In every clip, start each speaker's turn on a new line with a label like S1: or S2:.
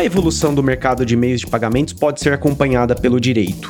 S1: Como a evolução do mercado de meios de pagamentos pode ser acompanhada pelo direito?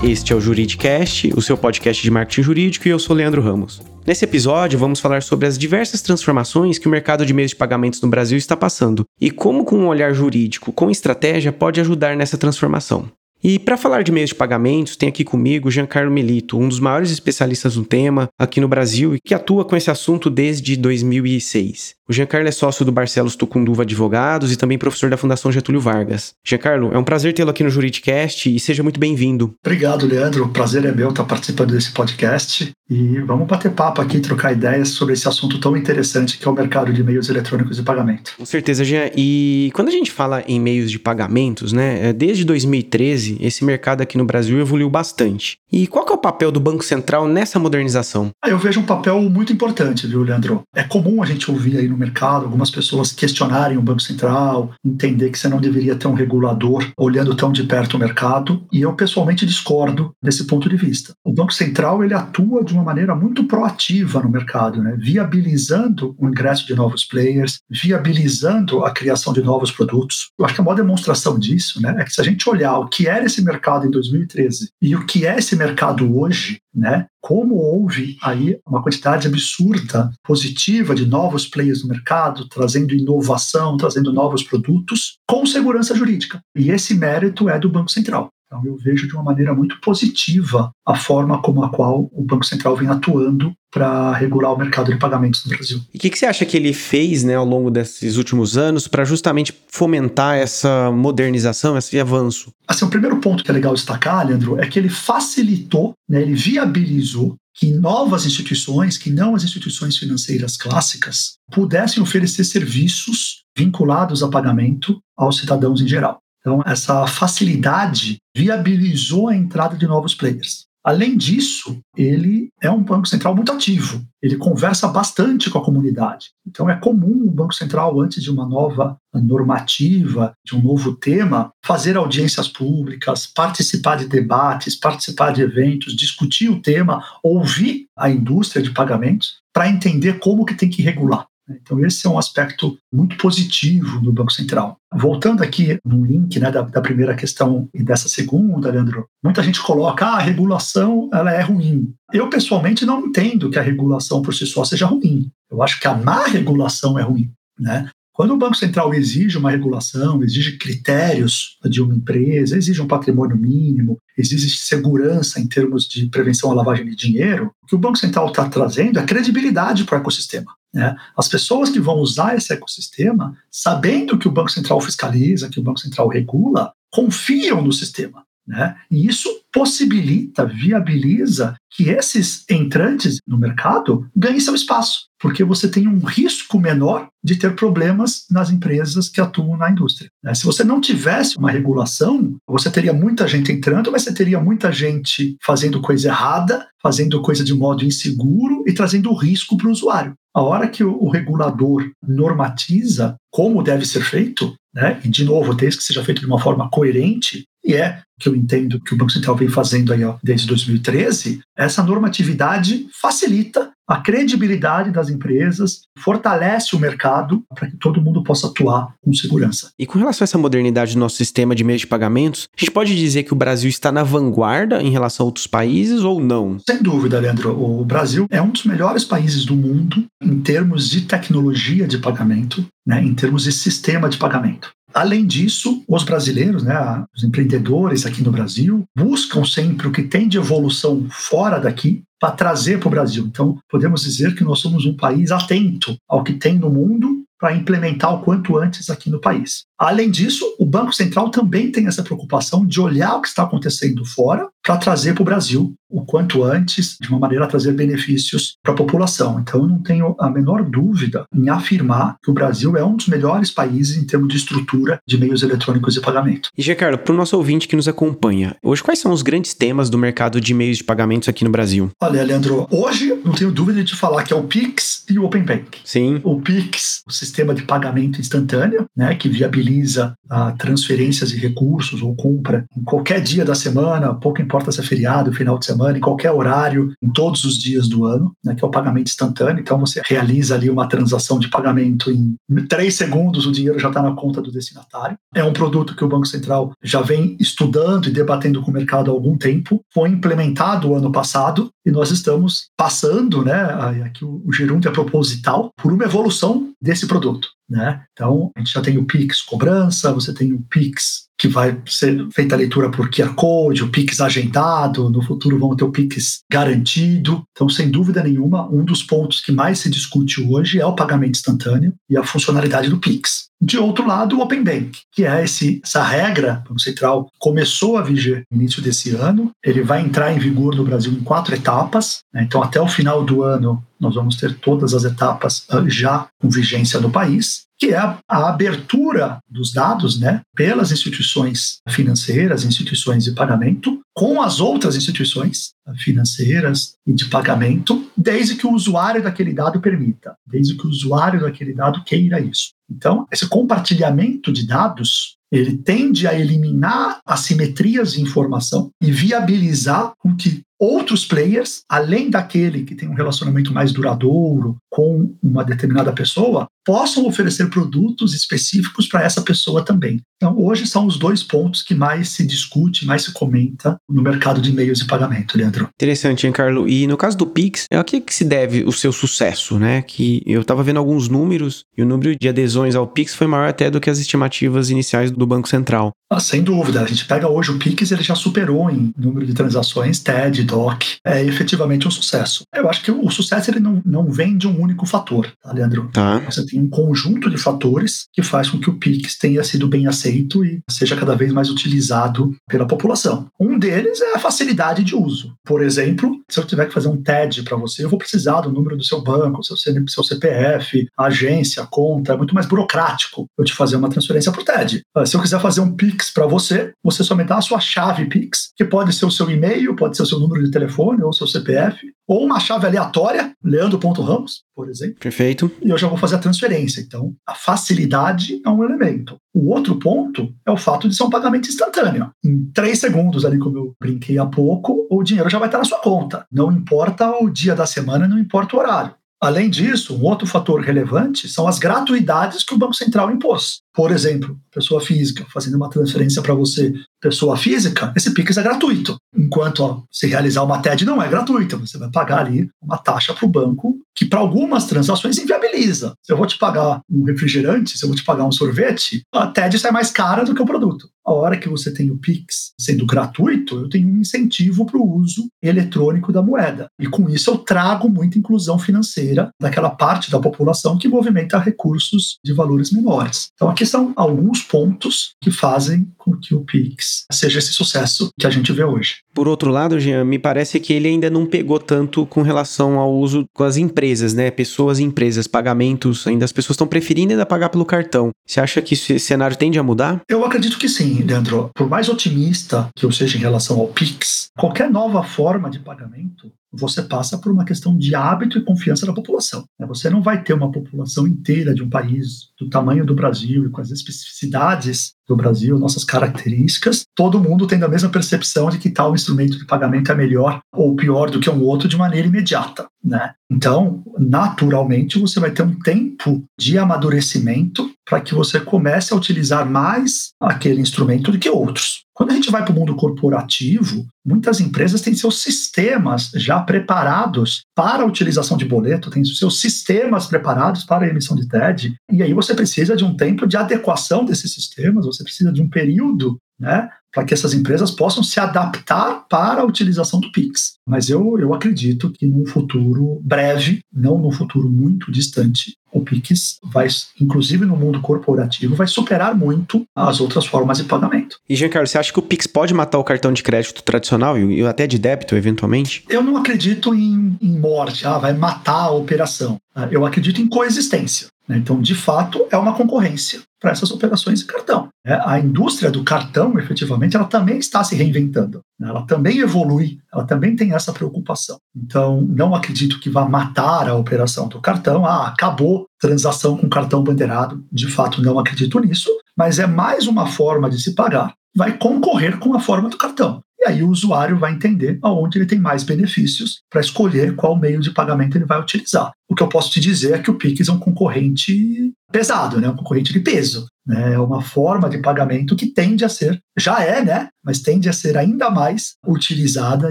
S1: Este é o Juridicast, o seu podcast de marketing jurídico, e eu sou Leandro Ramos. Nesse episódio, vamos falar sobre as diversas transformações que o mercado de meios de pagamentos no Brasil está passando e como, com um olhar jurídico com estratégia, pode ajudar nessa transformação. E para falar de meios de pagamentos, tem aqui comigo Giancarlo Melito, um dos maiores especialistas no tema aqui no Brasil e que atua com esse assunto desde 2006. O Giancarlo é sócio do Barcelos Tucunduva Advogados e também professor da Fundação Getúlio Vargas. Giancarlo, é um prazer tê-lo aqui no Juridicast e seja muito bem-vindo.
S2: Obrigado, Leandro. O prazer é meu estar participando desse podcast e vamos bater papo aqui, trocar ideias sobre esse assunto tão interessante que é o mercado de meios eletrônicos de pagamento.
S1: Com certeza, Jean. E quando a gente fala em meios de pagamentos, né, é, desde 2013, esse mercado aqui no Brasil evoluiu bastante. E qual é o papel do Banco Central nessa modernização?
S2: Ah, eu vejo um papel muito importante, viu, Leandro? É comum a gente ouvir aí no mercado algumas pessoas questionarem o Banco Central, entender que você não deveria ter um regulador olhando tão de perto o mercado, e eu pessoalmente discordo desse ponto de vista. O Banco Central ele atua de uma maneira muito proativa no mercado, né? viabilizando o ingresso de novos players, viabilizando a criação de novos produtos. Eu acho que a maior demonstração disso né, é que se a gente olhar o que era esse mercado em 2013 e o que é esse mercado hoje, né? Como houve aí uma quantidade absurda, positiva de novos players no mercado, trazendo inovação, trazendo novos produtos, com segurança jurídica. E esse mérito é do Banco Central. Então, eu vejo de uma maneira muito positiva a forma como a qual o Banco Central vem atuando para regular o mercado de pagamentos no Brasil.
S1: E o que, que, você acha que ele fez né, ao longo desses últimos anos para justamente fomentar essa modernização, esse avanço?
S2: Assim, o primeiro ponto que é legal destacar, Leandro, é que ele facilitou, né, ele viabilizou que novas instituições, que não as instituições financeiras clássicas, pudessem oferecer serviços vinculados a pagamento aos cidadãos em geral. Então, essa facilidade viabilizou a entrada de novos players. Além disso, ele é um banco central muito ativo. Ele conversa bastante com a comunidade. Então é comum o Banco Central, antes de uma nova normativa, de um novo tema, fazer audiências públicas, participar de debates, participar de eventos, discutir o tema, ouvir a indústria de pagamentos para entender como que tem que regular. Então, esse é um aspecto muito positivo do Banco Central. Voltando aqui no link né, da, da, primeira questão e dessa segunda, Leandro, muita gente coloca ah, a regulação ela é ruim. Eu, pessoalmente, não entendo que a regulação por si só seja ruim. Eu acho que a má regulação é ruim. Né? Quando o Banco Central exige uma regulação, exige critérios de uma empresa, exige um patrimônio mínimo, exige segurança em termos de prevenção à lavagem de dinheiro, o que o Banco Central está trazendo é credibilidade para o ecossistema. Né? As pessoas que vão usar esse ecossistema, sabendo que o Banco Central fiscaliza, que o Banco Central regula, confiam no sistema. Né? E isso possibilita, viabiliza que esses entrantes no mercado ganhem seu espaço, porque você tem um risco menor de ter problemas nas empresas que atuam na indústria. Né? Se você não tivesse uma regulação, você teria muita gente entrando, mas você teria muita gente fazendo coisa errada, fazendo coisa de modo inseguro e trazendo risco para o usuário. A hora que o regulador normatiza como deve ser feito, né? e de novo, desde que seja feito de uma forma coerente, e é que eu entendo que o Banco Central vem fazendo aí ó, desde 2013, essa normatividade facilita a credibilidade das empresas, fortalece o mercado para que todo mundo possa atuar com segurança.
S1: E com relação a essa modernidade do nosso sistema de meios de pagamentos, a gente pode dizer que o Brasil está na vanguarda em relação a outros países ou não?
S2: Sem dúvida, Leandro. O Brasil é um dos melhores países do mundo em termos de tecnologia de pagamento, né, em termos de sistema de pagamento. Além disso, os brasileiros, né, os empreendedores aqui no Brasil, buscam sempre o que tem de evolução fora daqui para trazer para o Brasil. Então, podemos dizer que nós somos um país atento ao que tem no mundo para implementar o quanto antes aqui no país. Além disso, o Banco Central também tem essa preocupação de olhar o que está acontecendo fora para trazer para o Brasil o quanto antes, de uma maneira a trazer benefícios para a população. Então, eu não tenho a menor dúvida em afirmar que o Brasil é um dos melhores países em termos de estrutura de meios eletrônicos de pagamento.
S1: E, Giancarlo, para o nosso ouvinte que nos acompanha, hoje quais são os grandes temas do mercado de meios de pagamentos aqui no Brasil?
S2: Olha, Leandro, hoje não tenho dúvida de falar que é o Pix e o Open Bank.
S1: Sim.
S2: O Pix, o sistema de pagamento instantâneo, né, que viabiliza viabiliza a transferências de recursos ou compra em qualquer dia da semana, pouco importa se é feriado, final de semana, em qualquer horário, em todos os dias do ano, né, que é o pagamento instantâneo. Então você realiza ali uma transação de pagamento em três segundos, o dinheiro já está na conta do destinatário. É um produto que o Banco Central já vem estudando e debatendo com o mercado há algum tempo. Foi implementado o ano passado e nós estamos passando, né, aqui o gerúndio é proposital, por uma evolução desse produto. Né? Então, a gente já tem o Pix cobrança, você tem o Pix que vai ser feita a leitura por QR Code, o Pix agendado, no futuro vão ter o Pix garantido. Então, sem dúvida nenhuma, um dos pontos que mais se discute hoje é o pagamento instantâneo e a funcionalidade do Pix. De outro lado, o Open Bank, que é esse, essa regra, o Banco Central começou a viger no início desse ano, ele vai entrar em vigor no Brasil em quatro etapas, né? então até o final do ano nós vamos ter todas as etapas uh, já com vigência no país, que é a, abertura dos dados né, pelas instituições financeiras, instituições de pagamento, com as outras instituições financeiras e de pagamento, desde que o usuário daquele dado permita, desde que o usuário daquele dado queira isso. Então, esse compartilhamento de dados ele tende a eliminar assimetrias de informação e viabilizar com que outros players, além daquele que tem um relacionamento mais duradouro com uma determinada pessoa, possam oferecer produtos específicos para essa pessoa também. Então, hoje são os dois pontos que mais se discute, mais se comenta no mercado de meios de pagamento, Leandro.
S1: Interessante, hein, Carlos? E no caso do Pix, a que, que se deve o seu sucesso, né? Que eu estava vendo alguns números e o número de adesões ao Pix foi maior até do que as estimativas iniciais do Banco Central.
S2: Ah, sem dúvida. A gente pega hoje o Pix, ele já superou em número de transações TED, DOC. É efetivamente um sucesso. Eu acho que o sucesso ele não, não vem de um único fator, tá, Leandro?
S1: Tá.
S2: Você tem um conjunto de fatores que faz com que o Pix tenha sido bem aceito e seja cada vez mais utilizado pela população. Um deles é a facilidade de uso. Por exemplo, se eu tiver que fazer um TED para você, eu vou precisar do número do seu banco, seu, seu CPF, agência, conta. É muito mais burocrático eu te fazer uma transferência por TED. Ah, se eu quiser fazer um Pix para você, você só me dá a sua chave Pix, que pode ser o seu e-mail, pode ser o seu número de telefone ou o seu CPF, ou uma chave aleatória, leandro.ramos, por exemplo.
S1: Perfeito.
S2: E eu já vou fazer a transferência. Então, a facilidade é um elemento. O outro ponto é o fato de ser um pagamento instantâneo. Em três segundos, ali como eu brinquei há pouco, o dinheiro já vai estar na sua conta. Não importa o dia da semana, não importa o horário. Além disso, um outro fator relevante são as gratuidades que o Banco Central impôs. Por exemplo, pessoa física fazendo uma transferência para você, pessoa física, esse Pix é gratuito. Enquanto ó, se realizar uma TED não é gratuita, você vai pagar ali uma taxa para o banco que para algumas transações inviabiliza. Se eu vou te pagar um refrigerante, se eu vou te pagar um sorvete, a TED sai mais cara do que o produto. A hora que você tem o Pix sendo gratuito, eu tenho um incentivo para o uso eletrônico da moeda. E com isso eu trago muita inclusão financeira daquela parte da população que movimenta recursos de valores menores. Então aqui são alguns pontos que fazem com que o Pix seja esse sucesso que a gente vê hoje.
S1: Por outro lado, Jean, me parece que ele ainda não pegou tanto com relação ao uso com as empresas, né? Pessoas e empresas, pagamentos, ainda as pessoas estão preferindo ainda pagar pelo cartão. Você acha que esse cenário tende a mudar?
S2: Eu acredito que sim, Leandro. Por mais otimista que eu seja em relação ao Pix, qualquer nova forma de pagamento você passa por uma questão de hábito e confiança da população. Né? Você não vai ter uma população inteira de um país do tamanho do Brasil e com as especificidades do Brasil, nossas características, todo mundo tendo a mesma percepção de que tal instrumento de pagamento é melhor ou pior do que um outro de maneira imediata. Né? Então, naturalmente, você vai ter um tempo de amadurecimento para que você comece a utilizar mais aquele instrumento do que outros. Quando a gente vai para o mundo corporativo, muitas empresas têm seus sistemas já preparados para a utilização de boleto, têm seus sistemas preparados para a emissão de TED, e aí você precisa de um tempo de adequação desses sistemas, você precisa de um período né, para que essas empresas possam se adaptar para a utilização do Pix. Mas eu, eu acredito que num futuro breve, não num futuro muito distante, o Pix vai, inclusive no mundo corporativo, vai superar muito as outras formas de pagamento.
S1: E, Giancarlo, você acha que o Pix pode matar o cartão de crédito tradicional e até de débito, eventualmente?
S2: Eu não acredito em, em morte, ah, vai matar a operação. Eu acredito em coexistência. Né? Então, de fato, é uma concorrência para essas operações de cartão. É, a indústria do cartão, efetivamente, ela também está se reinventando. Né? Ela também evolui, ela também tem essa preocupação. Então, não acredito que vá matar a operação do cartão. Ah, acabou transação com cartão bandeirado. De fato, não acredito nisso. mas é mais uma forma de se pagar, vai concorrer com a forma do cartão. E aí o usuário vai entender aonde ele tem mais benefícios para escolher qual meio de pagamento ele vai utilizar. O que eu posso te dizer é que o Pix é um concorrente pesado, né? um concorrente de peso. Né? É uma forma de pagamento que tende a ser, já é, né? Mas tende a ser ainda mais utilizada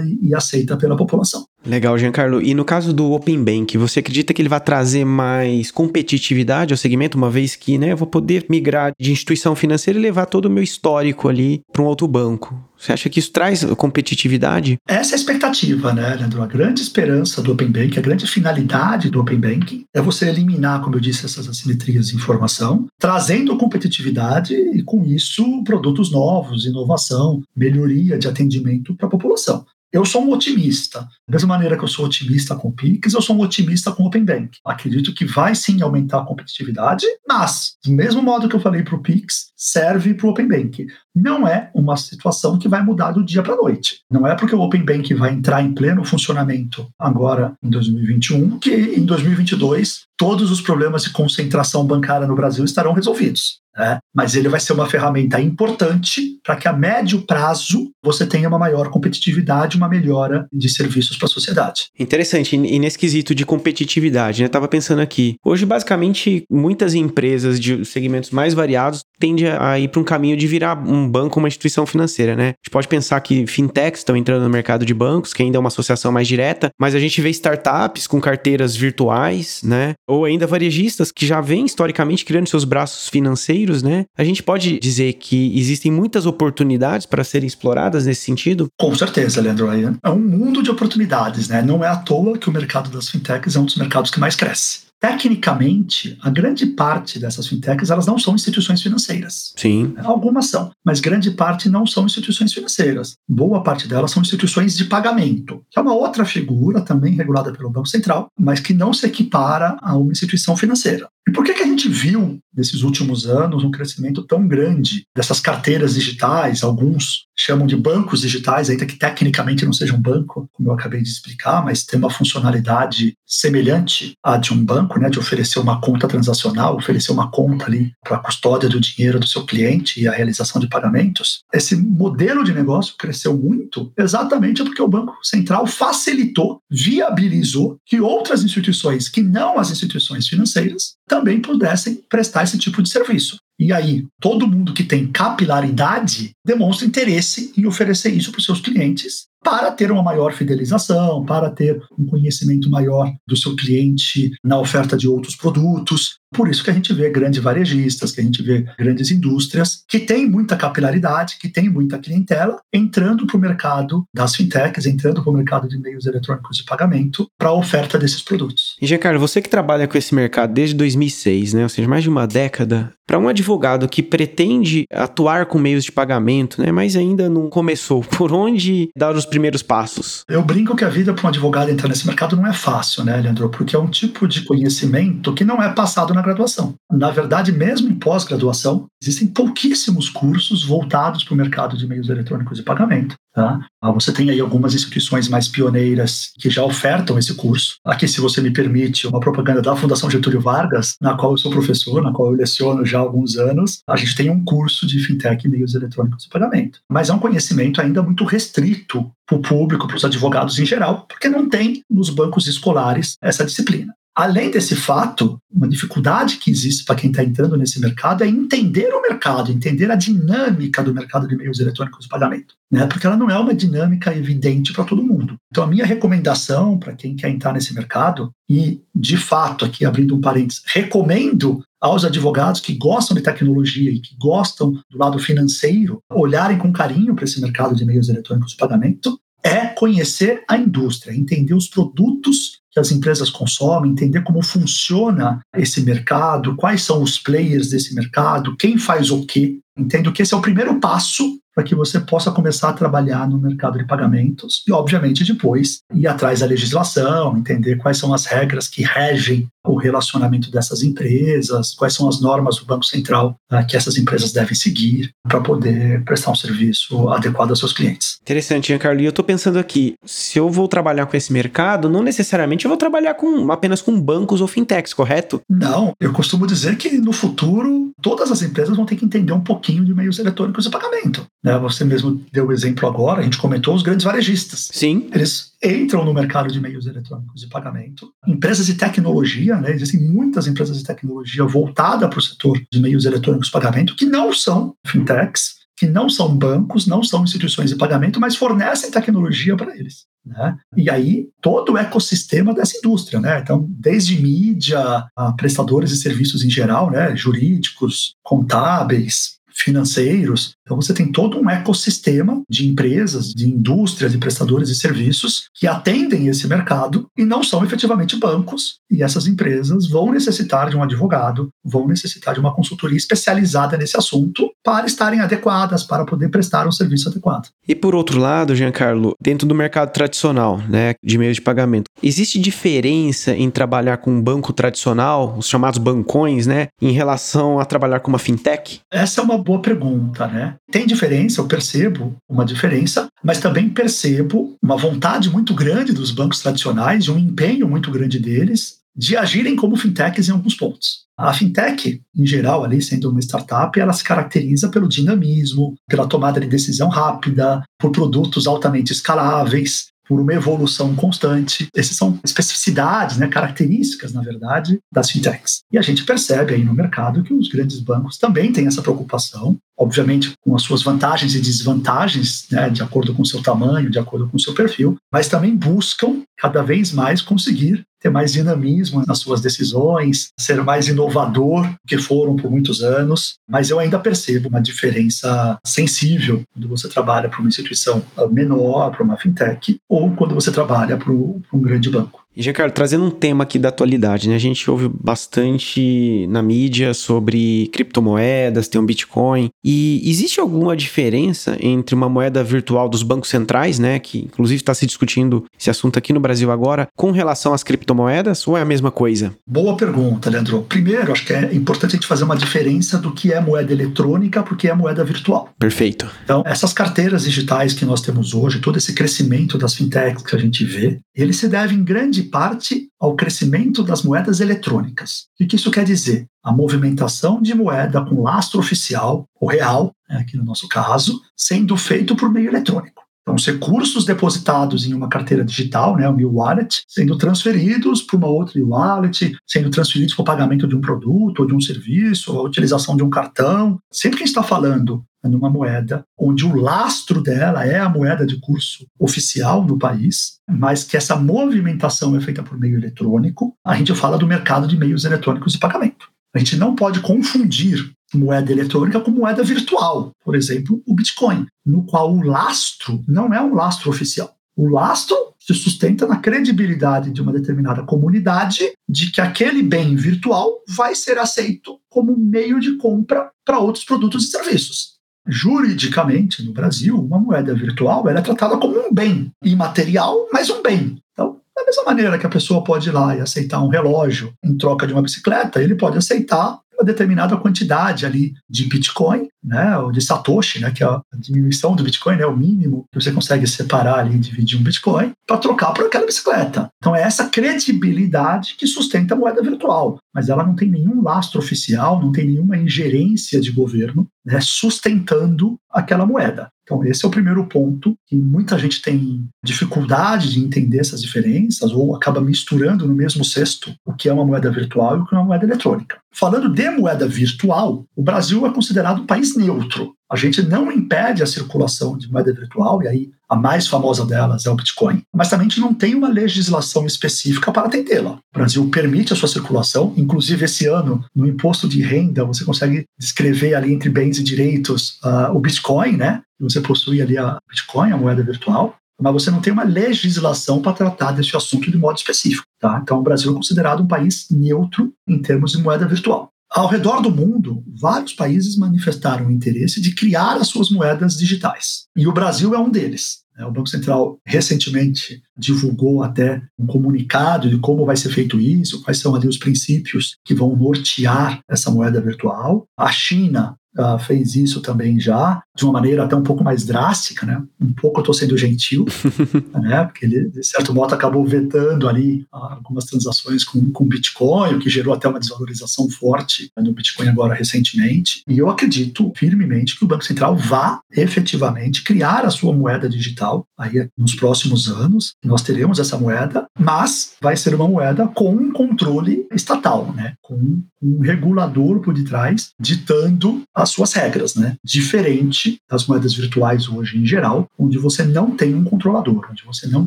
S2: e, e aceita pela população.
S1: Legal, Giancarlo. E no caso do Open Bank, você acredita que ele vai trazer mais competitividade ao segmento, uma vez que né, eu vou poder migrar de instituição financeira e levar todo o meu histórico ali para um outro banco? Você acha que isso traz competitividade?
S2: Essa é a expectativa, né, Leandro? A grande esperança do Open Bank, a grande finalidade do Open Banking é você eliminar, como eu disse, essas assimetrias informação, trazendo competitividade e, com isso, produtos novos, inovação, melhoria de atendimento para a população. Eu sou um otimista. Da mesma maneira que eu sou otimista com o Pix, eu sou um otimista com o Open Bank. Acredito que vai sim aumentar a competitividade, mas, do mesmo modo que eu falei para o Pix, serve para o Open Bank. Não é uma situação que vai mudar do dia para a noite. Não é porque o Open Bank vai entrar em pleno funcionamento agora em 2021 que em 2022 todos os problemas de concentração bancária no Brasil estarão resolvidos. Né? Mas ele vai ser uma ferramenta importante para que a médio prazo você tenha uma maior competitividade, uma melhora de serviços para a sociedade.
S1: Interessante, e nesse quesito de competitividade, né? Tava pensando aqui. Hoje, basicamente, muitas empresas de segmentos mais variados tendem a ir para um caminho de virar um banco, uma instituição financeira, né? A gente pode pensar que fintechs estão entrando no mercado de bancos, que ainda é uma associação mais direta, mas a gente vê startups com carteiras virtuais, né? Ou ainda varejistas que já vêm historicamente criando seus braços financeiros, né? A gente pode dizer que existem muitas oportunidades para serem exploradas nesse sentido?
S2: Com certeza, Leandro. É um mundo de oportunidades, né? Não é à toa que o mercado das fintechs é um dos mercados que mais cresce. Tecnicamente, a grande parte dessas fintechs elas não são instituições financeiras.
S1: Sim.
S2: Algumas são, mas grande parte não são instituições financeiras. Boa parte delas são instituições de pagamento, que é uma outra figura também regulada pelo Banco Central, mas que não se equipara a uma instituição financeira. E por que, que a gente viu nesses últimos anos um crescimento tão grande dessas carteiras digitais? Alguns chamam de bancos digitais, ainda que tecnicamente não seja um banco, como eu acabei de explicar, mas tem uma funcionalidade semelhante à de um banco, né, de oferecer uma conta transacional, oferecer uma conta ali para a custódia do dinheiro do seu cliente e a realização de pagamentos. Esse modelo de negócio cresceu muito exatamente porque o Banco Central facilitou, viabilizou que outras instituições, que não as instituições financeiras, também pudessem prestar esse tipo de serviço. E aí, todo mundo que tem capilaridade demonstra interesse em oferecer isso para os seus clientes para ter uma maior fidelização, para ter um conhecimento maior do seu cliente na oferta de outros produtos. Por isso que a gente vê grandes varejistas, que a gente vê grandes indústrias que têm muita capilaridade, que têm muita clientela, entrando para o mercado das fintechs, entrando para o mercado de meios eletrônicos de pagamento para a oferta desses produtos.
S1: E, Giancarlo, você que trabalha com esse mercado desde 2006, né, ou seja, mais de uma década, para um advogado que pretende atuar com meios de pagamento, né, mas ainda não começou, por onde dar os primeiros passos?
S2: Eu brinco que a vida para um advogado entrar nesse mercado não é fácil, né, Leandro? Porque é um tipo de conhecimento que não é passado na graduação. Na verdade, mesmo em pós-graduação, existem pouquíssimos cursos voltados para o mercado de meios eletrônicos de pagamento. Tá? Ah, você tem aí algumas instituições mais pioneiras que já ofertam esse curso. Aqui, se você me permite, uma propaganda da Fundação Getúlio Vargas, na qual eu sou professor, na qual eu leciono já há alguns anos. A gente tem um curso de fintech e meios eletrônicos de pagamento. Mas é um conhecimento ainda muito restrito para o público, para os advogados em geral, porque não tem nos bancos escolares essa disciplina. Além desse fato, uma dificuldade que existe para quem está entrando nesse mercado é entender o mercado, entender a dinâmica do mercado de meios eletrônicos de pagamento, né? porque ela não é uma dinâmica evidente para todo mundo. Então, a minha recomendação para quem quer entrar nesse mercado, e de fato, aqui abrindo um parênteses, recomendo aos advogados que gostam de tecnologia e que gostam do lado financeiro olharem com carinho para esse mercado de meios eletrônicos de pagamento, é conhecer a indústria, entender os produtos que as empresas consomem, entender como funciona esse mercado, quais são os players desse mercado, quem faz o quê. Entendo que esse é o primeiro passo para que você possa começar a trabalhar no mercado de pagamentos e, obviamente, depois ir atrás da legislação, entender quais são as regras que regem o relacionamento dessas empresas, quais são as normas do Banco Central uh, que essas empresas devem seguir para poder prestar um serviço adequado aos seus clientes.
S1: Interessante, Giancarlo. E eu estou pensando aqui, se eu vou trabalhar com esse mercado, não necessariamente eu vou trabalhar com apenas com bancos ou fintechs, correto?
S2: Não, eu costumo dizer que no futuro todas as empresas vão ter que entender um pouquinho de meios eletrônicos de pagamento. Né? Você mesmo deu o exemplo agora, a gente comentou os grandes varejistas.
S1: Sim.
S2: Eles entram no mercado de meios eletrônicos de pagamento. Empresas de tecnologia, né? existem muitas empresas de tecnologia voltadas para o setor de meios eletrônicos de pagamento que não são fintechs, que não são bancos, não são instituições de pagamento, mas fornecem tecnologia para eles. Né? E aí, todo o ecossistema dessa indústria, né? Então, desde mídia, a prestadores de serviços em geral, né? jurídicos, contábeis, financeiros. Então você tem todo um ecossistema de empresas, de indústrias, de prestadores de serviços que atendem esse mercado e não são efetivamente bancos. E essas empresas vão necessitar de um advogado, vão necessitar de uma consultoria especializada nesse assunto para estarem adequadas, para poder prestar um serviço adequado.
S1: E por outro lado, Giancarlo, dentro do mercado tradicional, né, de meios de pagamento, existe diferença em trabalhar com um banco tradicional, os chamados bancões, né, em relação a trabalhar com uma fintech?
S2: Essa é uma boa pergunta, né? Tem diferença, eu percebo uma diferença, mas também percebo uma vontade muito grande dos bancos tradicionais, um empenho muito grande deles de agirem como fintechs em alguns pontos. A fintech, em geral, ali sendo uma startup, ela se caracteriza pelo dinamismo, pela tomada de decisão rápida, por produtos altamente escaláveis, por uma evolução constante. Essas são especificidades, né, características, na verdade, das fintechs. E a gente percebe aí no mercado que os grandes bancos também têm essa preocupação, obviamente com as suas vantagens e desvantagens, né, de acordo com o seu tamanho, de acordo com o seu perfil, mas também buscam cada vez mais conseguir ter mais dinamismo nas suas decisões, ser mais inovador que foram por muitos anos, mas eu ainda percebo uma diferença sensível quando você trabalha para uma instituição menor, para uma fintech, ou quando você trabalha para um grande banco.
S1: E, Giancarlo, trazendo um tema aqui da atualidade, né? A gente ouve bastante na mídia sobre criptomoedas, tem um Bitcoin. E existe alguma diferença entre uma moeda virtual dos bancos centrais, né? Que inclusive está se discutindo esse assunto aqui no Brasil agora, com relação às criptomoedas, ou é a mesma coisa?
S2: Boa pergunta, Leandro. Primeiro, acho que é importante a gente fazer uma diferença do que é moeda eletrônica porque é moeda virtual.
S1: Perfeito.
S2: Então, essas carteiras digitais que nós temos hoje, todo esse crescimento das fintechs que a gente vê, ele se deve em grande parte ao crescimento das moedas eletrônicas. O que isso quer dizer? A movimentação de moeda com lastro oficial, o real, né, aqui no nosso caso, sendo feito por meio eletrônico. Então, os recursos depositados em uma carteira digital, né, o wallet, sendo transferidos para uma outra wallet, sendo transferidos para o pagamento de um produto ou de um serviço, a utilização de um cartão. Sempre que a gente está falando numa moeda onde o lastro dela é a moeda de curso oficial do país, mas que essa movimentação é feita por meio eletrônico, a gente fala do mercado de meios eletrônicos de pagamento. A gente não pode confundir moeda eletrônica com moeda virtual, por exemplo, o Bitcoin, no qual o lastro não é um lastro oficial. O lastro se sustenta na credibilidade de uma determinada comunidade de que aquele bem virtual vai ser aceito como meio de compra para outros produtos e serviços. Juridicamente, no Brasil, uma moeda virtual é tratada como um bem imaterial, mas um bem. Então, da mesma maneira que a pessoa pode ir lá e aceitar um relógio em troca de uma bicicleta, ele pode aceitar uma determinada quantidade ali de Bitcoin, né, ou de Satoshi, né, que é a diminuição do Bitcoin, né, o mínimo que você consegue separar ali e dividir um Bitcoin, para trocar por aquela bicicleta. Então é essa credibilidade que sustenta a moeda virtual, mas ela não tem nenhum lastro oficial, não tem nenhuma ingerência de governo né, sustentando aquela moeda. Então, esse é o primeiro ponto que muita gente tem dificuldade de entender essas diferenças ou acaba misturando no mesmo cesto o que é uma moeda virtual e o que é uma moeda eletrônica. Falando de moeda virtual, o Brasil é considerado um país neutro. A gente não impede a circulação de moeda virtual, e aí a mais famosa delas é o Bitcoin, mas também a gente não tem uma legislação específica para atendê-la. O Brasil permite a sua circulação, inclusive esse ano, no imposto de renda, você consegue descrever ali entre bens e direitos uh, o Bitcoin, né? Você possui ali a Bitcoin, a moeda virtual, mas você não tem uma legislação para tratar desse assunto de modo específico. Tá? Então, o Brasil é considerado um país neutro em termos de moeda virtual. Ao redor do mundo, vários países manifestaram o interesse de criar as suas moedas digitais. E o Brasil é um deles. Né? O Banco Central recentemente divulgou até um comunicado de como vai ser feito isso, quais são ali os princípios que vão nortear essa moeda virtual. A China uh, fez isso também já, de uma maneira até um pouco mais drástica, né? Um pouco eu estou sendo gentil, né? Porque ele, de certo modo, acabou vetando ali uh, algumas transações com, com Bitcoin, o que gerou até uma desvalorização forte no Bitcoin agora recentemente. E eu acredito firmemente que o Banco Central vá efetivamente criar a sua moeda digital aí nos próximos anos. Nós teremos essa moeda, mas vai ser uma moeda com um controle estatal, né? Com um regulador por detrás ditando as suas regras, né? Diferente das moedas virtuais hoje em geral, onde você não tem um controlador, onde você não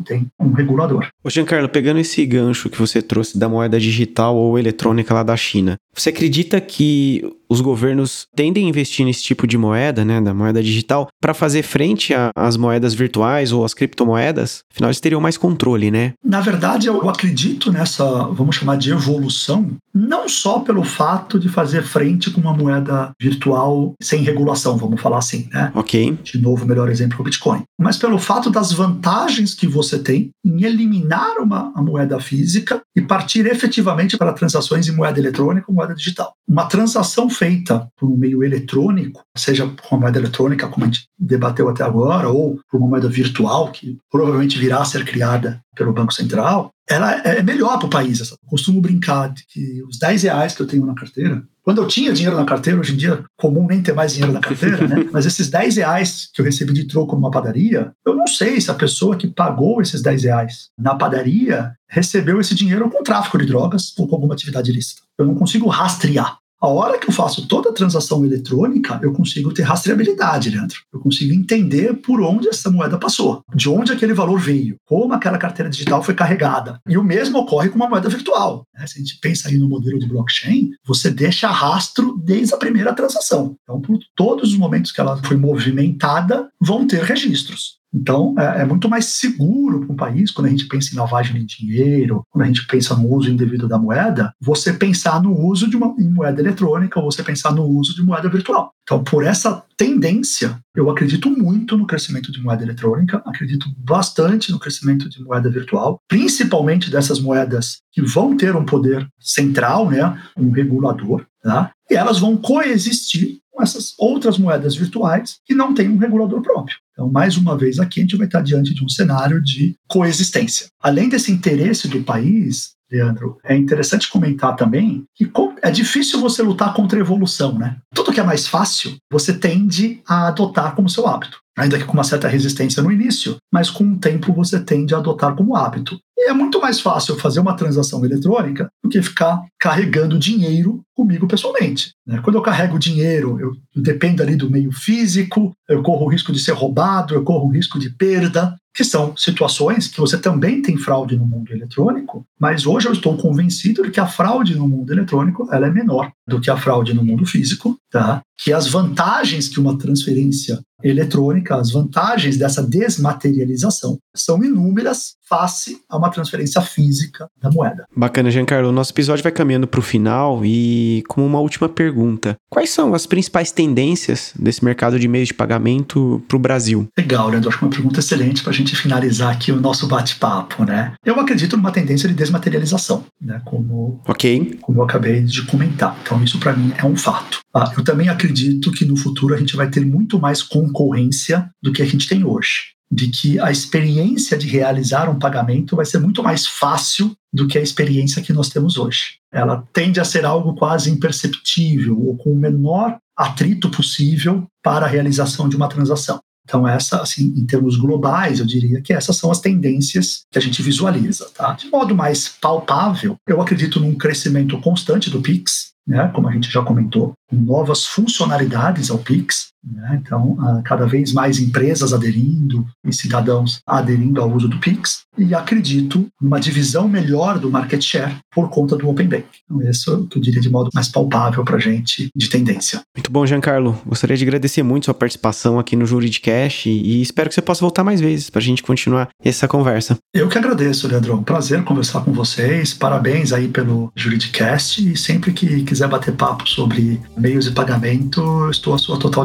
S2: tem um regulador.
S1: Ô Giancarlo, pegando esse gancho que você trouxe da moeda digital ou eletrônica lá da China, você acredita que os governos tendem a investir nesse tipo de moeda, né, da moeda digital, para fazer frente às moedas virtuais ou às criptomoedas? Afinal, eles teriam mais controle, né?
S2: Na verdade, eu acredito nessa, vamos chamar de evolução, não só pelo fato de fazer frente com uma moeda virtual sem regulação, vamos falar assim, né?
S1: Ok.
S2: De novo, melhor exemplo o Bitcoin. Mas pelo fato das vantagens que você tem em eliminar uma moeda física e partir efetivamente para transações em moeda eletrônica ou moeda digital. Uma transação feita por um meio eletrônico, seja com a moeda eletrônica, como a gente debateu até agora, ou por uma moeda virtual, que provavelmente virá a ser criada pelo Banco Central, ela é melhor para o país. Eu costumo brincar de que os 10 reais que eu tenho na carteira, quando eu tinha dinheiro na carteira, hoje em dia é comum nem ter mais dinheiro na carteira, né? Mas esses 10 reais que eu recebi de troco numa padaria, eu não sei se a pessoa que pagou esses 10 reais na padaria recebeu esse dinheiro com tráfico de drogas ou com alguma atividade ilícita. Eu não consigo rastrear. A hora que eu faço toda a transação eletrônica, eu consigo ter rastreabilidade, Leandro. Eu consigo entender por onde essa moeda passou, de onde aquele valor veio, como aquela carteira digital foi carregada. E o mesmo ocorre com uma moeda virtual. Né? Se a gente pensa aí no modelo de blockchain, você deixa rastro desde a primeira transação. Então, por todos os momentos que ela foi movimentada, vão ter registros. Então, é, é, muito mais seguro para um país, quando a gente pensa em lavagem de dinheiro, quando a gente pensa no uso indevido da moeda, você pensar no uso de uma moeda eletrônica ou você pensar no uso de moeda virtual. Então, por essa tendência, eu acredito muito no crescimento de moeda eletrônica, acredito bastante no crescimento de moeda virtual, principalmente dessas moedas que vão ter um poder central, né, um regulador, tá? e elas vão coexistir com essas outras moedas virtuais que não têm um regulador próprio. Então, mais uma vez, aqui a gente vai estar diante de um cenário de coexistência. Além desse interesse do país, Leandro, é interessante comentar também que é difícil você lutar contra a evolução, né? Tudo que é mais fácil, você tende a adotar como seu hábito. Ainda que com uma certa resistência no início, mas com o tempo você tende a adotar como hábito. E é muito mais fácil fazer uma transação eletrônica do que ficar carregando dinheiro comigo pessoalmente. Né? Quando eu carrego dinheiro, eu, dependo ali do meio físico, eu corro o risco de ser roubado, eu corro o risco de perda, que são situações que você também tem fraude no mundo eletrônico, mas hoje eu estou convencido de que a fraude no mundo eletrônico ela é menor do que a fraude no mundo físico, tá? Que as vantagens que uma transferência eletrônica, as vantagens dessa desmaterialização são inúmeras face a uma transferência física da moeda.
S1: Bacana, Giancarlo. Nosso episódio vai caminhando para o final e, como uma última pergunta, quais são as principais tendências desse mercado de meios de pagamento para o Brasil?
S2: Legal, Leandro. Acho que é uma pergunta excelente para a gente finalizar aqui o nosso bate-papo, né? Eu acredito numa tendência de desmaterialização, né? Como,
S1: ok
S2: como eu acabei de comentar. Então, isso para mim é um fato. Ah, eu também acredito que no futuro a gente vai ter muito mais concorrência do que a gente tem hoje de que a experiência de realizar um pagamento vai ser muito mais fácil do que a experiência que nós temos hoje. Ela tende a ser algo quase imperceptível ou com o menor atrito possível para a realização de uma transação. Então, essa, assim, em termos globais, eu diria que essas são as tendências que a gente visualiza, tá? De modo mais palpável, eu acredito num crescimento constante do Pix, né? Como a gente já comentou, novas funcionalidades ao Pix, né? Então, uh, cada vez mais empresas aderindo e cidadãos aderindo ao uso do Pix. E acredito numa divisão melhor do market share por conta do Open Bank. Então, isso é o que eu diria de modo mais palpável para a gente de tendência.
S1: Muito bom, Giancarlo. Gostaria de agradecer muito sua participação aqui no Juridicast e espero que você possa voltar mais vezes para a gente continuar essa conversa.
S2: Eu que agradeço, Leandro. Um prazer conversar com vocês. Parabéns aí pelo Juridicast e sempre que quiser bater papo sobre meios de pagamento, estou à sua total